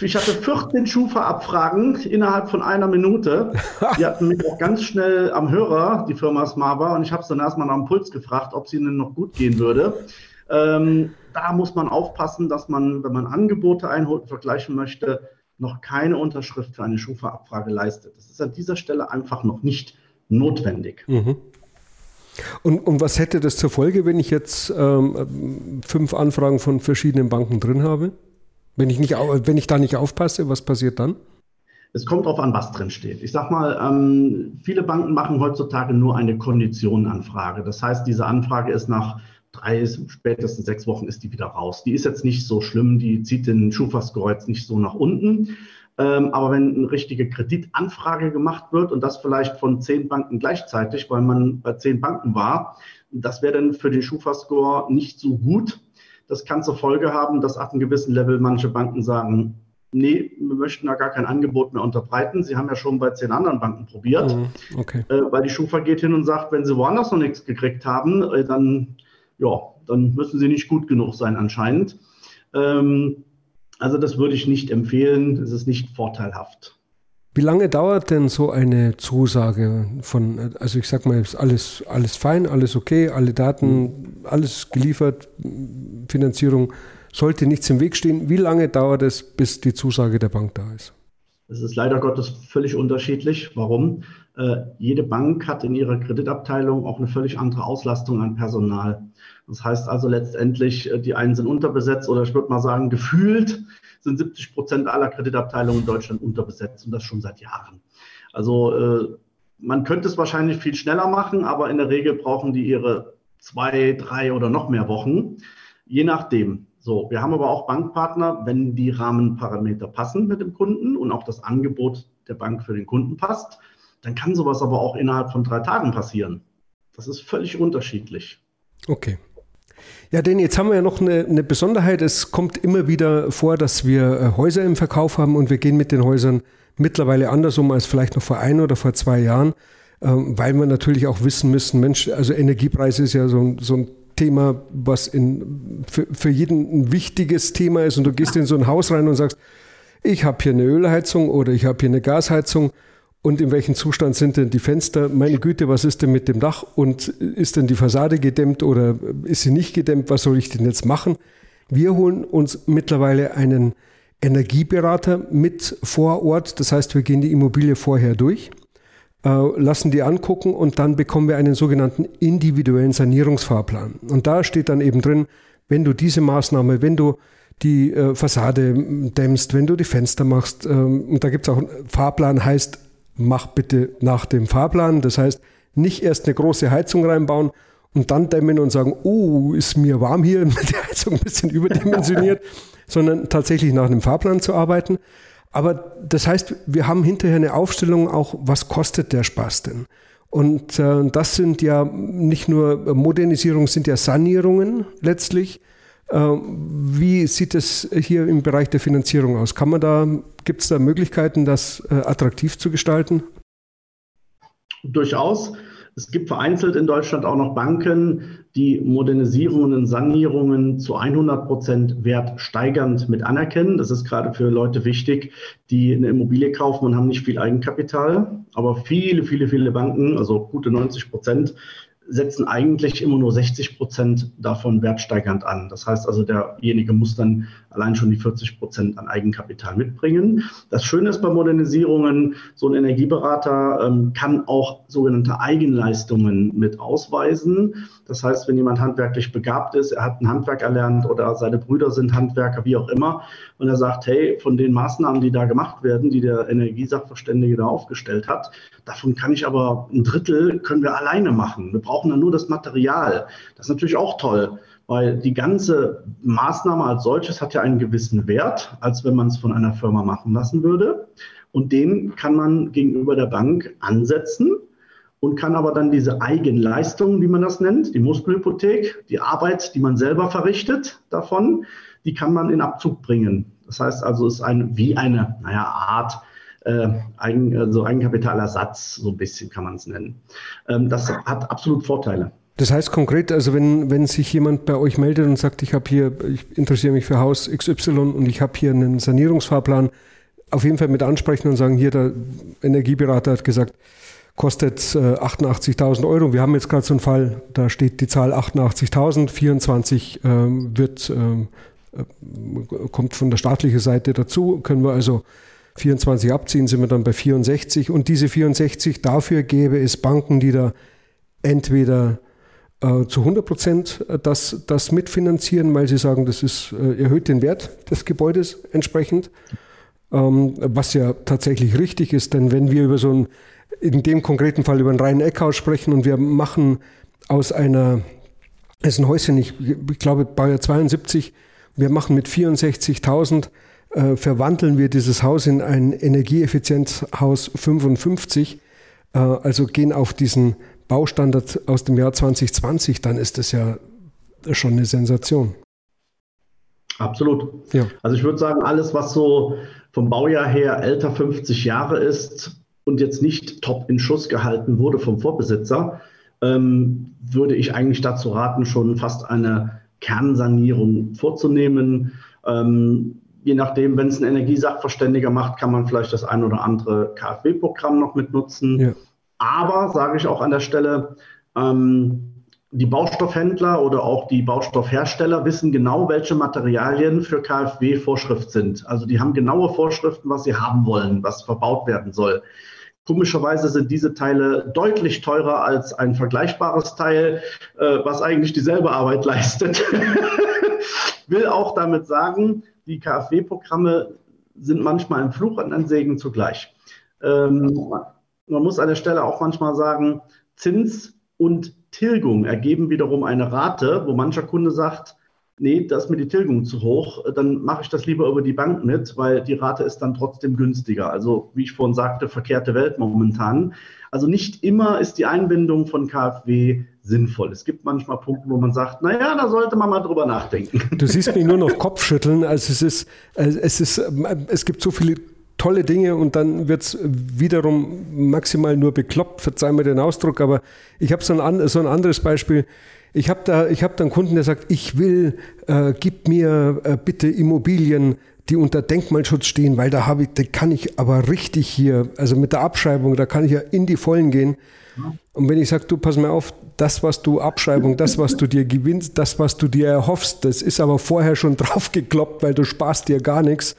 Ich hatte 14 Schufa-Abfragen innerhalb von einer Minute. Die hatten mich auch ganz schnell am Hörer, die Firma Smava, und ich habe es dann erstmal nach dem Puls gefragt, ob es ihnen noch gut gehen würde. Ähm, da muss man aufpassen, dass man, wenn man Angebote einholt und vergleichen möchte, noch keine Unterschrift für eine Schufa-Abfrage leistet. Das ist an dieser Stelle einfach noch nicht notwendig. Mhm. Und, und, was hätte das zur Folge, wenn ich jetzt ähm, fünf Anfragen von verschiedenen Banken drin habe? Wenn ich, nicht, wenn ich da nicht aufpasse, was passiert dann? Es kommt darauf an, was drin steht. Ich sage mal, ähm, viele Banken machen heutzutage nur eine Konditionenanfrage. Das heißt, diese Anfrage ist nach drei, spätestens sechs Wochen ist die wieder raus. Die ist jetzt nicht so schlimm, die zieht den Schufa-Score jetzt nicht so nach unten. Ähm, aber wenn eine richtige Kreditanfrage gemacht wird und das vielleicht von zehn Banken gleichzeitig, weil man bei zehn Banken war, das wäre dann für den Schufa-Score nicht so gut. Das kann zur Folge haben, dass ab einem gewissen Level manche Banken sagen, nee, wir möchten da gar kein Angebot mehr unterbreiten. Sie haben ja schon bei zehn anderen Banken probiert. Mhm, okay. Äh, weil die Schufa geht hin und sagt, wenn Sie woanders noch nichts gekriegt haben, äh, dann, ja, dann müssen Sie nicht gut genug sein anscheinend. Ähm, also das würde ich nicht empfehlen. Es ist nicht vorteilhaft. Wie lange dauert denn so eine Zusage von, also ich sag mal, ist alles, alles fein, alles okay, alle Daten, alles geliefert, Finanzierung, sollte nichts im Weg stehen. Wie lange dauert es, bis die Zusage der Bank da ist? Es ist leider Gottes völlig unterschiedlich. Warum? Äh, jede Bank hat in ihrer Kreditabteilung auch eine völlig andere Auslastung an Personal. Das heißt also letztendlich, äh, die einen sind unterbesetzt oder ich würde mal sagen, gefühlt sind 70 Prozent aller Kreditabteilungen in Deutschland unterbesetzt und das schon seit Jahren. Also äh, man könnte es wahrscheinlich viel schneller machen, aber in der Regel brauchen die ihre zwei, drei oder noch mehr Wochen, je nachdem. So, wir haben aber auch Bankpartner, wenn die Rahmenparameter passen mit dem Kunden und auch das Angebot der Bank für den Kunden passt, dann kann sowas aber auch innerhalb von drei Tagen passieren. Das ist völlig unterschiedlich. Okay. Ja, denn jetzt haben wir ja noch eine, eine, Besonderheit. Es kommt immer wieder vor, dass wir äh, Häuser im Verkauf haben und wir gehen mit den Häusern mittlerweile anders um als vielleicht noch vor ein oder vor zwei Jahren, ähm, weil wir natürlich auch wissen müssen, Mensch, also Energiepreise ist ja so, so ein Thema, was in, für, für jeden ein wichtiges Thema ist und du gehst in so ein Haus rein und sagst, ich habe hier eine Ölheizung oder ich habe hier eine Gasheizung und in welchem Zustand sind denn die Fenster? Meine Güte, was ist denn mit dem Dach und ist denn die Fassade gedämmt oder ist sie nicht gedämmt? Was soll ich denn jetzt machen? Wir holen uns mittlerweile einen Energieberater mit vor Ort. Das heißt, wir gehen die Immobilie vorher durch, äh, lassen die angucken und dann bekommen wir einen sogenannten individuellen Sanierungsfahrplan. Und da steht dann eben drin, wenn du diese Maßnahme, wenn du die äh, Fassade dämmst, wenn du die Fenster machst, ähm, und da gibt es auch einen Fahrplan, heißt, mach bitte nach dem Fahrplan. Das heißt, nicht erst eine große Heizung reinbauen und dann dämmen und sagen, oh, ist mir warm hier, die Heizung ein bisschen überdimensioniert, sondern tatsächlich nach einem Fahrplan zu arbeiten. Aber das heißt, wir haben hinterher eine Aufstellung auch, was kostet der Spaß denn? Und äh, das sind ja nicht nur Modernisierungen, sind ja Sanierungen letztlich. Äh, wie sieht es hier im Bereich der Finanzierung aus? Da, gibt es da Möglichkeiten, das äh, attraktiv zu gestalten? Durchaus. Es gibt vereinzelt in Deutschland auch noch Banken, die Modernisierungen und Sanierungen zu 100 Prozent wertsteigernd mit anerkennen. Das ist gerade für Leute wichtig, die eine Immobilie kaufen und haben nicht viel Eigenkapital. Aber viele, viele, viele Banken, also gute 90 Prozent, setzen eigentlich immer nur 60 Prozent davon wertsteigernd an. Das heißt also, derjenige muss dann allein schon die 40 Prozent an Eigenkapital mitbringen. Das Schöne ist bei Modernisierungen, so ein Energieberater ähm, kann auch sogenannte Eigenleistungen mit ausweisen. Das heißt, wenn jemand handwerklich begabt ist, er hat ein Handwerk erlernt oder seine Brüder sind Handwerker, wie auch immer, und er sagt, hey, von den Maßnahmen, die da gemacht werden, die der Energiesachverständige da aufgestellt hat, davon kann ich aber ein Drittel können wir alleine machen. Wir brauchen dann nur das Material. Das ist natürlich auch toll weil die ganze Maßnahme als solches hat ja einen gewissen Wert, als wenn man es von einer Firma machen lassen würde. Und den kann man gegenüber der Bank ansetzen und kann aber dann diese Eigenleistung, wie man das nennt, die Muskelhypothek, die Arbeit, die man selber verrichtet davon, die kann man in Abzug bringen. Das heißt also, es ist ein, wie eine naja, Art äh, Eigen, also Eigenkapitalersatz, so ein bisschen kann man es nennen. Ähm, das hat absolut Vorteile. Das heißt konkret, also wenn, wenn sich jemand bei euch meldet und sagt, ich habe hier, ich interessiere mich für Haus XY und ich habe hier einen Sanierungsfahrplan, auf jeden Fall mit ansprechen und sagen, hier der Energieberater hat gesagt, kostet äh, 88.000 Euro. Wir haben jetzt gerade so einen Fall, da steht die Zahl 88.000, 24 ähm, wird, ähm, äh, kommt von der staatlichen Seite dazu, können wir also 24 abziehen, sind wir dann bei 64 und diese 64, dafür gäbe es Banken, die da entweder äh, zu 100 Prozent äh, das, das mitfinanzieren, weil sie sagen, das ist, äh, erhöht den Wert des Gebäudes entsprechend, ähm, was ja tatsächlich richtig ist, denn wenn wir über so ein in dem konkreten Fall über ein reinen Eckhaus sprechen und wir machen aus einer, es ist ein Häuschen, ich, ich glaube Baujahr 72, wir machen mit 64.000, äh, verwandeln wir dieses Haus in ein Energieeffizienzhaus 55, äh, also gehen auf diesen Baustandard aus dem Jahr 2020, dann ist das ja schon eine Sensation. Absolut. Ja. Also ich würde sagen, alles, was so vom Baujahr her älter 50 Jahre ist, und jetzt nicht top in Schuss gehalten wurde vom Vorbesitzer, ähm, würde ich eigentlich dazu raten, schon fast eine Kernsanierung vorzunehmen. Ähm, je nachdem, wenn es ein Energiesachverständiger macht, kann man vielleicht das ein oder andere KfW-Programm noch mitnutzen. Ja. Aber, sage ich auch an der Stelle, ähm, die Baustoffhändler oder auch die Baustoffhersteller wissen genau, welche Materialien für KfW Vorschrift sind. Also die haben genaue Vorschriften, was sie haben wollen, was verbaut werden soll. Komischerweise sind diese Teile deutlich teurer als ein vergleichbares Teil, äh, was eigentlich dieselbe Arbeit leistet. Will auch damit sagen, die KfW-Programme sind manchmal ein Fluch und ein Segen zugleich. Ähm, man muss an der Stelle auch manchmal sagen, Zins und Tilgung ergeben wiederum eine Rate, wo mancher Kunde sagt, nee, da ist mir die Tilgung zu hoch, dann mache ich das lieber über die Bank mit, weil die Rate ist dann trotzdem günstiger. Also wie ich vorhin sagte, verkehrte Welt momentan. Also nicht immer ist die Einbindung von KfW sinnvoll. Es gibt manchmal Punkte, wo man sagt, naja, da sollte man mal drüber nachdenken. Du siehst mich nur noch Kopfschütteln. Also es ist, es ist, es gibt so viele tolle Dinge und dann wird es wiederum maximal nur bekloppt, verzeih mir den Ausdruck, aber ich habe so ein, so ein anderes Beispiel. Ich habe da, hab da einen Kunden, der sagt, ich will, äh, gib mir äh, bitte Immobilien die unter Denkmalschutz stehen, weil da habe ich, da kann ich aber richtig hier, also mit der Abschreibung, da kann ich ja in die Vollen gehen. Und wenn ich sage, du pass mal auf, das, was du Abschreibung, das, was du dir gewinnst, das, was du dir erhoffst, das ist aber vorher schon draufgekloppt, weil du sparst dir gar nichts.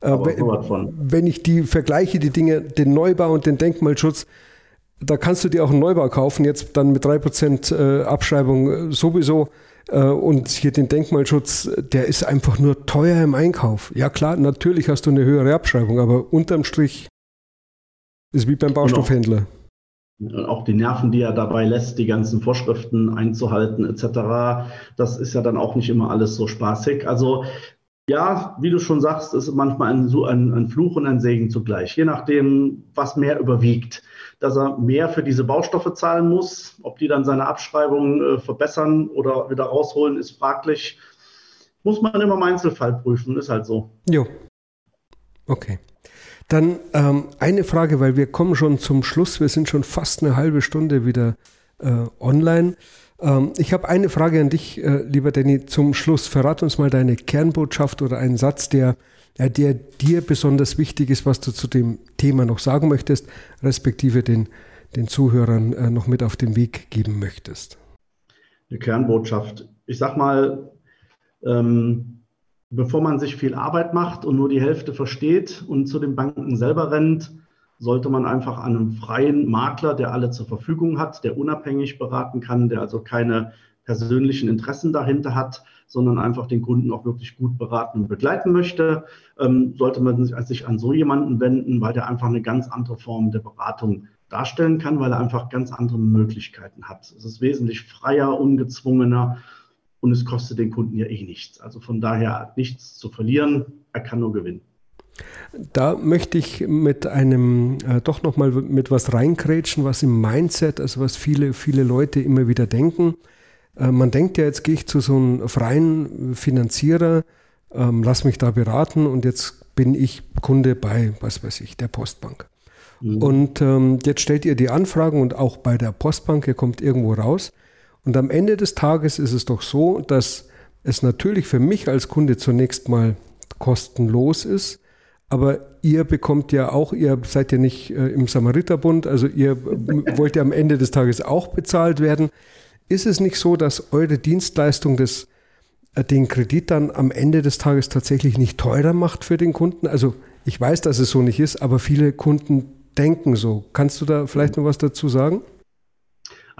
Äh, wenn ich die vergleiche, die Dinge, den Neubau und den Denkmalschutz, da kannst du dir auch einen Neubau kaufen, jetzt dann mit 3% äh, Abschreibung sowieso. Äh, und hier den Denkmalschutz, der ist einfach nur teuer im Einkauf. Ja klar, natürlich hast du eine höhere Abschreibung, aber unterm Strich ist wie beim Baustoffhändler. Und auch die Nerven, die er dabei lässt, die ganzen Vorschriften einzuhalten etc., das ist ja dann auch nicht immer alles so spaßig. Also ja, wie du schon sagst, ist manchmal ein, ein, ein Fluch und ein Segen zugleich, je nachdem, was mehr überwiegt dass er mehr für diese Baustoffe zahlen muss. Ob die dann seine Abschreibung äh, verbessern oder wieder rausholen, ist fraglich. Muss man immer im Einzelfall prüfen, ist halt so. Jo. Okay. Dann ähm, eine Frage, weil wir kommen schon zum Schluss. Wir sind schon fast eine halbe Stunde wieder äh, online. Ähm, ich habe eine Frage an dich, äh, lieber Danny, zum Schluss. Verrat uns mal deine Kernbotschaft oder einen Satz, der äh, der dir besonders wichtig ist, was du zu dem Thema noch sagen möchtest, respektive den, den Zuhörern äh, noch mit auf den Weg geben möchtest? Eine Kernbotschaft. Ich sag mal, ähm, bevor man sich viel Arbeit macht und nur die Hälfte versteht und zu den Banken selber rennt, sollte man einfach an einem freien Makler, der alle zur Verfügung hat, der unabhängig beraten kann, der also keine persönlichen Interessen dahinter hat, sondern einfach den Kunden auch wirklich gut beraten und begleiten möchte, ähm, sollte man sich an so jemanden wenden, weil der einfach eine ganz andere Form der Beratung darstellen kann, weil er einfach ganz andere Möglichkeiten hat. Es ist wesentlich freier, ungezwungener und es kostet den Kunden ja eh nichts. Also von daher nichts zu verlieren, er kann nur gewinnen. Da möchte ich mit einem äh, doch nochmal mit was reinkrätschen, was im Mindset, also was viele, viele Leute immer wieder denken. Äh, man denkt ja, jetzt gehe ich zu so einem freien Finanzierer, ähm, lass mich da beraten und jetzt bin ich Kunde bei, was weiß ich, der Postbank. Mhm. Und ähm, jetzt stellt ihr die Anfragen und auch bei der Postbank, ihr kommt irgendwo raus. Und am Ende des Tages ist es doch so, dass es natürlich für mich als Kunde zunächst mal kostenlos ist, aber ihr bekommt ja auch, ihr seid ja nicht äh, im Samariterbund, also ihr wollt ja am Ende des Tages auch bezahlt werden. Ist es nicht so, dass eure Dienstleistung des, äh, den Kredit dann am Ende des Tages tatsächlich nicht teurer macht für den Kunden? Also ich weiß, dass es so nicht ist, aber viele Kunden denken so. Kannst du da vielleicht noch was dazu sagen?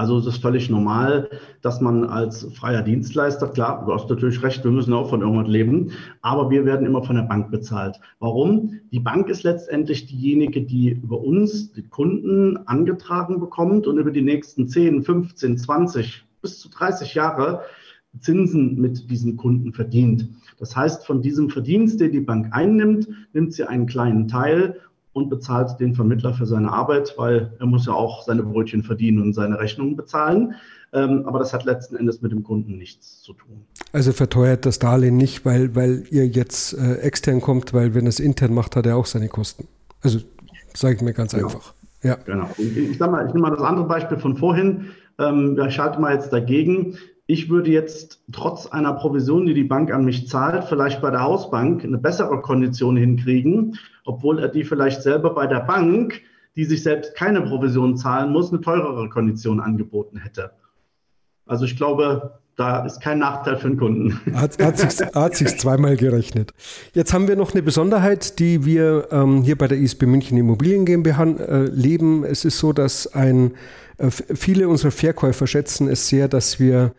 Also es ist völlig normal, dass man als freier Dienstleister, klar, du hast natürlich recht, wir müssen auch von irgendwas leben, aber wir werden immer von der Bank bezahlt. Warum? Die Bank ist letztendlich diejenige, die über uns, die Kunden, angetragen bekommt und über die nächsten 10, 15, 20 bis zu 30 Jahre Zinsen mit diesen Kunden verdient. Das heißt, von diesem Verdienst, den die Bank einnimmt, nimmt sie einen kleinen Teil und bezahlt den Vermittler für seine Arbeit, weil er muss ja auch seine Brötchen verdienen und seine Rechnungen bezahlen. Ähm, aber das hat letzten Endes mit dem Kunden nichts zu tun. Also verteuert das Darlehen nicht, weil, weil ihr jetzt äh, extern kommt, weil wenn er es intern macht, hat er auch seine Kosten. Also sage ich mir ganz genau. einfach. Ja. Genau. Ich, ich, mal, ich nehme mal das andere Beispiel von vorhin. Ähm, ich schalte mal jetzt dagegen ich würde jetzt trotz einer Provision, die die Bank an mich zahlt, vielleicht bei der Hausbank eine bessere Kondition hinkriegen, obwohl er die vielleicht selber bei der Bank, die sich selbst keine Provision zahlen muss, eine teurere Kondition angeboten hätte. Also ich glaube, da ist kein Nachteil für den Kunden. Hat, hat, sich, hat sich zweimal gerechnet. Jetzt haben wir noch eine Besonderheit, die wir ähm, hier bei der ISB München Immobilien GmbH äh, leben. Es ist so, dass ein, äh, viele unserer Verkäufer schätzen es sehr, dass wir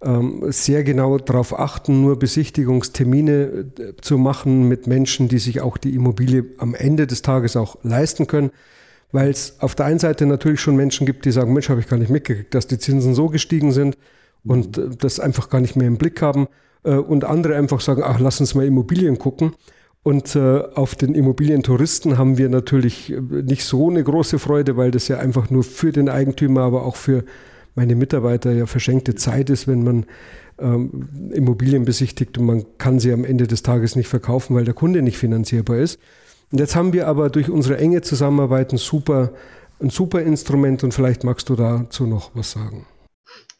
sehr genau darauf achten, nur Besichtigungstermine äh, zu machen mit Menschen, die sich auch die Immobilie am Ende des Tages auch leisten können. Weil es auf der einen Seite natürlich schon Menschen gibt, die sagen, Mensch, habe ich gar nicht mitgekriegt, dass die Zinsen so gestiegen sind und äh, das einfach gar nicht mehr im Blick haben. Äh, und andere einfach sagen, ach, lass uns mal Immobilien gucken. Und auf den Immobilientouristen haben wir natürlich nicht so eine große Freude, weil das ja einfach nur für den Eigentümer, aber auch für meine Mitarbeiter ja verschenkte Zeit ist, wenn man ähm, Immobilien besichtigt und man kann sie am Ende des Tages nicht verkaufen, weil der Kunde nicht finanzierbar ist. Und jetzt haben wir aber durch unsere enge Zusammenarbeit ein super, ein super Instrument und vielleicht magst du dazu noch was sagen.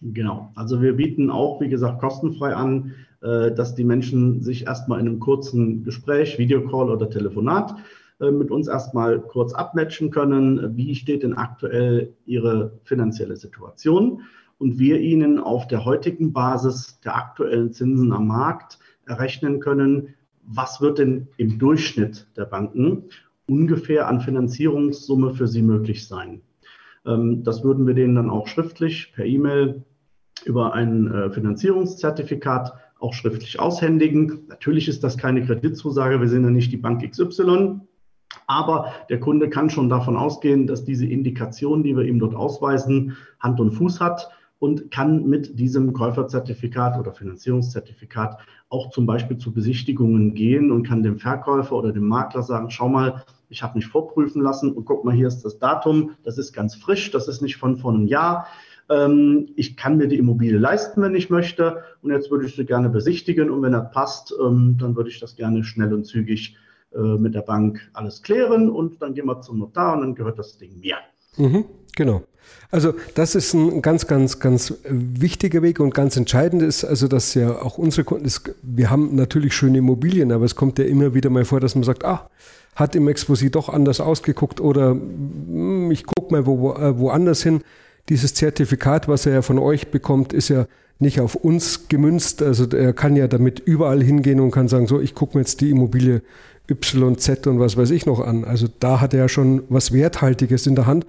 Genau, also wir bieten auch, wie gesagt, kostenfrei an, äh, dass die Menschen sich erstmal in einem kurzen Gespräch, Videocall oder Telefonat mit uns erstmal kurz abmatchen können, wie steht denn aktuell Ihre finanzielle Situation und wir Ihnen auf der heutigen Basis der aktuellen Zinsen am Markt errechnen können, was wird denn im Durchschnitt der Banken ungefähr an Finanzierungssumme für Sie möglich sein. Ähm, das würden wir denen dann auch schriftlich per E-Mail über ein äh, Finanzierungszertifikat auch schriftlich aushändigen. Natürlich ist das keine Kreditzusage, wir sind ja nicht die Bank XY, aber der Kunde kann schon davon ausgehen, dass diese Indikation, die wir ihm dort ausweisen, Hand und Fuß hat und kann mit diesem Käuferzertifikat oder Finanzierungszertifikat auch zum Beispiel zu Besichtigungen gehen und kann dem Verkäufer oder dem Makler sagen, schau mal, ich habe mich vorprüfen lassen und guck mal, hier ist das Datum, das ist ganz frisch, das ist nicht von vor einem Jahr. Ähm, ich kann mir die Immobilie leisten, wenn ich möchte und jetzt würde ich sie gerne besichtigen und wenn das passt, ähm, dann würde ich das gerne schnell und zügig mit der Bank alles klären und dann gehen wir zum Notar und dann gehört das Ding mir. Mhm, genau. Also das ist ein ganz, ganz, ganz wichtiger Weg und ganz entscheidend ist, also dass ja auch unsere Kunden, ist, wir haben natürlich schöne Immobilien, aber es kommt ja immer wieder mal vor, dass man sagt, ah, hat im Exposé doch anders ausgeguckt oder hm, ich gucke mal wo, äh, woanders hin. Dieses Zertifikat, was er ja von euch bekommt, ist ja nicht auf uns gemünzt. Also er kann ja damit überall hingehen und kann sagen, so, ich gucke mir jetzt die Immobilie YZ und was weiß ich noch an. Also da hat er ja schon was Werthaltiges in der Hand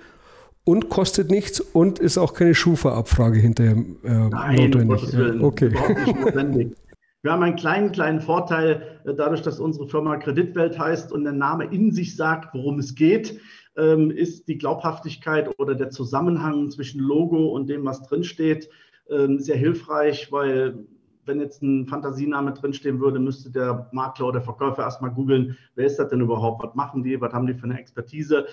und kostet nichts und ist auch keine Schufa-Abfrage hinterher äh, Nein, notwendig. Willen, okay. Wir haben einen kleinen, kleinen Vorteil, äh, dadurch, dass unsere Firma Kreditwelt heißt und der Name in sich sagt, worum es geht, ähm, ist die Glaubhaftigkeit oder der Zusammenhang zwischen Logo und dem, was drinsteht, ähm, sehr hilfreich, weil wenn jetzt ein Fantasiename drinstehen würde, müsste der Makler oder Verkäufer erstmal googeln, wer ist das denn überhaupt, was machen die, was haben die für eine Expertise.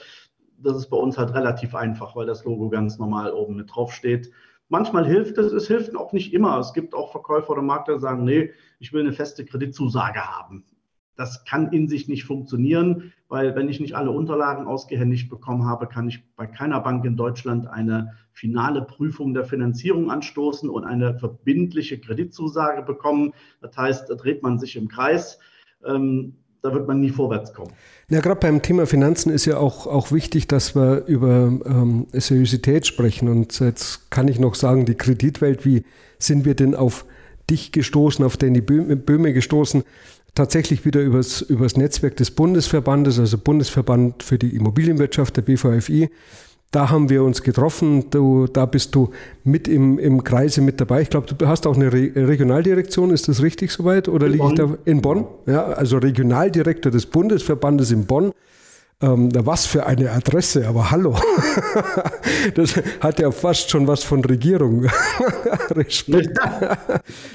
Das ist bei uns halt relativ einfach, weil das Logo ganz normal oben mit drauf steht. Manchmal hilft es, es hilft auch nicht immer. Es gibt auch Verkäufer oder Makler, die sagen, nee, ich will eine feste Kreditzusage haben. Das kann in sich nicht funktionieren, weil wenn ich nicht alle Unterlagen ausgehändigt bekommen habe, kann ich bei keiner Bank in Deutschland eine finale Prüfung der Finanzierung anstoßen und eine verbindliche Kreditzusage bekommen. Das heißt, da dreht man sich im Kreis. Ähm, da wird man nie vorwärts kommen. Ja, gerade beim Thema Finanzen ist ja auch, auch wichtig, dass wir über ähm, Seriosität sprechen. Und jetzt kann ich noch sagen, die Kreditwelt, wie sind wir denn auf dich gestoßen, auf Danny Böhme gestoßen? Tatsächlich wieder übers, übers Netzwerk des Bundesverbandes, also Bundesverband für die Immobilienwirtschaft, der BVFI. Da haben wir uns getroffen. Du, da bist du mit im, im Kreise mit dabei. Ich glaube, du hast auch eine Re Regionaldirektion. Ist das richtig soweit? Oder liege ich da in Bonn? Ja, also Regionaldirektor des Bundesverbandes in Bonn. Ähm, was für eine Adresse, aber hallo. das hat ja fast schon was von Regierung. Respekt.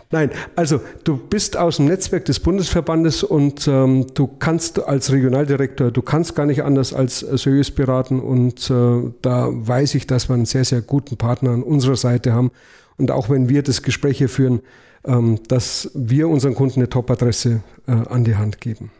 Nein, also du bist aus dem Netzwerk des Bundesverbandes und ähm, du kannst als Regionaldirektor, du kannst gar nicht anders als seriös beraten und äh, da weiß ich, dass wir einen sehr, sehr guten Partner an unserer Seite haben. Und auch wenn wir das Gespräch hier führen, ähm, dass wir unseren Kunden eine Top-Adresse äh, an die Hand geben.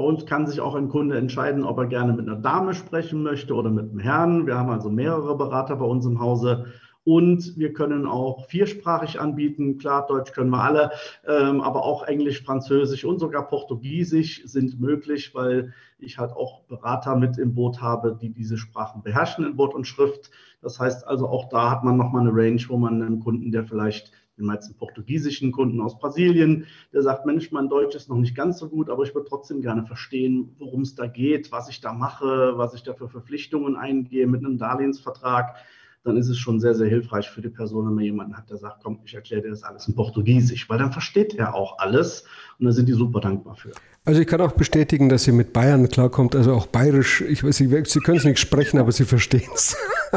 Bei uns kann sich auch ein Kunde entscheiden, ob er gerne mit einer Dame sprechen möchte oder mit einem Herrn. Wir haben also mehrere Berater bei uns im Hause. Und wir können auch viersprachig anbieten. Klar, Deutsch können wir alle, ähm, aber auch Englisch, Französisch und sogar Portugiesisch sind möglich, weil ich halt auch Berater mit im Boot habe, die diese Sprachen beherrschen in Wort und Schrift. Das heißt also, auch da hat man nochmal eine Range, wo man einen Kunden, der vielleicht den meisten portugiesischen Kunden aus Brasilien, der sagt, Mensch, mein Deutsch ist noch nicht ganz so gut, aber ich würde trotzdem gerne verstehen, worum es da geht, was ich da mache, was ich da für Verpflichtungen eingehe mit einem Darlehensvertrag dann ist es schon sehr, sehr hilfreich für die Person, wenn man jemanden hat, der sagt, komm, ich erkläre dir das alles in Portugiesisch, weil dann versteht er auch alles und da sind die super dankbar für. Also ich kann auch bestätigen, dass sie mit Bayern klarkommt, also auch bayerisch. Ich weiß, Sie, sie können es nicht sprechen, aber Sie verstehen es.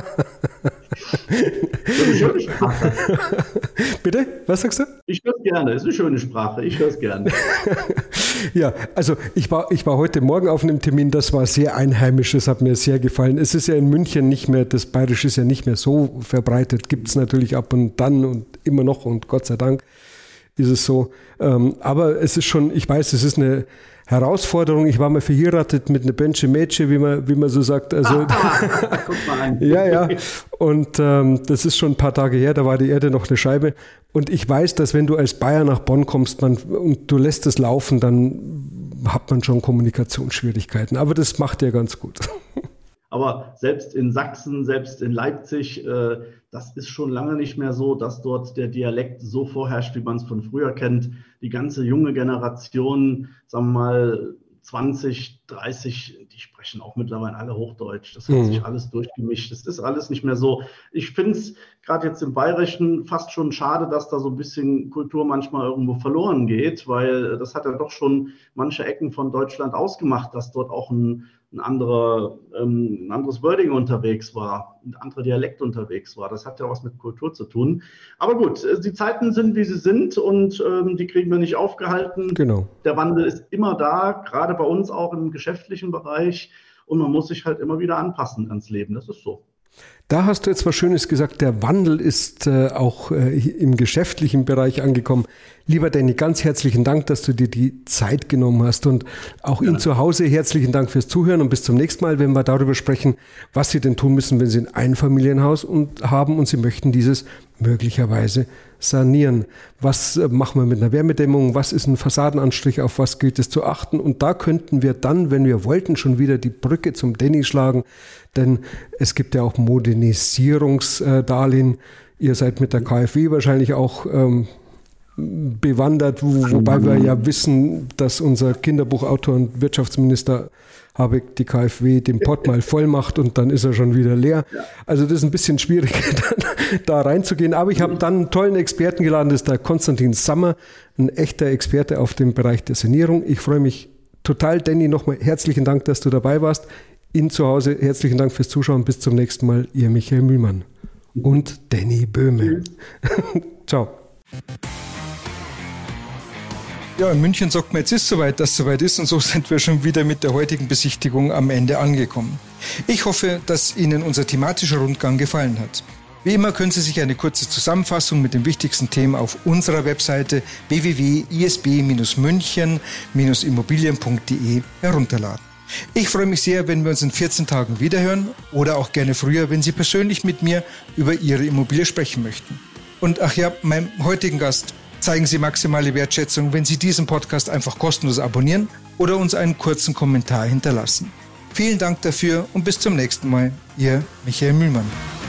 eine schöne Sprache. Bitte? Was sagst du? Ich höre es gerne. Es ist eine schöne Sprache. Ich höre es gerne. ja, also ich war, ich war heute Morgen auf einem Termin, das war sehr einheimisch, das hat mir sehr gefallen. Es ist ja in München nicht mehr, das Bayerische ist ja nicht mehr so verbreitet, gibt es natürlich ab und dann und immer noch und Gott sei Dank. Ist es so. Ähm, aber es ist schon, ich weiß, es ist eine Herausforderung. Ich war mal verheiratet mit einer Benche Mädchen, wie man, wie man so sagt. Also, ah, guck mal an. ja, ja. Und ähm, das ist schon ein paar Tage her, da war die Erde noch eine Scheibe. Und ich weiß, dass wenn du als Bayer nach Bonn kommst man, und du lässt es laufen, dann hat man schon Kommunikationsschwierigkeiten. Aber das macht er ganz gut. Aber selbst in Sachsen, selbst in Leipzig, äh, das ist schon lange nicht mehr so, dass dort der Dialekt so vorherrscht, wie man es von früher kennt. Die ganze junge Generation, sagen wir mal 20, 30, die sprechen auch mittlerweile alle Hochdeutsch. Das hat mhm. sich alles durchgemischt. Das ist alles nicht mehr so. Ich finde es gerade jetzt im Bayerischen fast schon schade, dass da so ein bisschen Kultur manchmal irgendwo verloren geht, weil das hat ja doch schon manche Ecken von Deutschland ausgemacht, dass dort auch ein, ein, anderer, ähm, ein anderes Wording unterwegs war, ein anderer Dialekt unterwegs war. Das hat ja was mit Kultur zu tun. Aber gut, äh, die Zeiten sind, wie sie sind und ähm, die kriegen wir nicht aufgehalten. Genau. Der Wandel ist immer da, gerade bei uns auch im geschäftlichen Bereich. Und man muss sich halt immer wieder anpassen ans Leben. Das ist so. Da hast du jetzt was Schönes gesagt, der Wandel ist äh, auch äh, im geschäftlichen Bereich angekommen. Lieber Danny, ganz herzlichen Dank, dass du dir die Zeit genommen hast und auch ja. Ihnen zu Hause herzlichen Dank fürs Zuhören und bis zum nächsten Mal, wenn wir darüber sprechen, was Sie denn tun müssen, wenn Sie ein Einfamilienhaus und haben und Sie möchten dieses möglicherweise sanieren. Was äh, machen wir mit einer Wärmedämmung? Was ist ein Fassadenanstrich? Auf was gilt es zu achten? Und da könnten wir dann, wenn wir wollten, schon wieder die Brücke zum Danny schlagen, denn es gibt ja auch Modernisierungsdarlehen. Ihr seid mit der KfW wahrscheinlich auch ähm, bewandert, wo, wobei wir ja wissen, dass unser Kinderbuchautor und Wirtschaftsminister Habeck die KfW den Pott mal voll macht und dann ist er schon wieder leer. Also das ist ein bisschen schwierig, da reinzugehen. Aber ich habe dann einen tollen Experten geladen, das ist der Konstantin Sammer, ein echter Experte auf dem Bereich der Sanierung. Ich freue mich total. Danny, nochmal herzlichen Dank, dass du dabei warst. Ihnen zu Hause herzlichen Dank fürs Zuschauen. Bis zum nächsten Mal. Ihr Michael Mühlmann und Danny Böhme. Ciao. Ja, in München sagt man, jetzt ist soweit, dass soweit ist und so sind wir schon wieder mit der heutigen Besichtigung am Ende angekommen. Ich hoffe, dass Ihnen unser thematischer Rundgang gefallen hat. Wie immer können Sie sich eine kurze Zusammenfassung mit den wichtigsten Themen auf unserer Webseite www.isb-münchen-immobilien.de herunterladen. Ich freue mich sehr, wenn wir uns in 14 Tagen wiederhören oder auch gerne früher, wenn Sie persönlich mit mir über Ihre Immobilie sprechen möchten. Und ach ja, meinem heutigen Gast zeigen Sie maximale Wertschätzung, wenn Sie diesen Podcast einfach kostenlos abonnieren oder uns einen kurzen Kommentar hinterlassen. Vielen Dank dafür und bis zum nächsten Mal. Ihr Michael Mühlmann.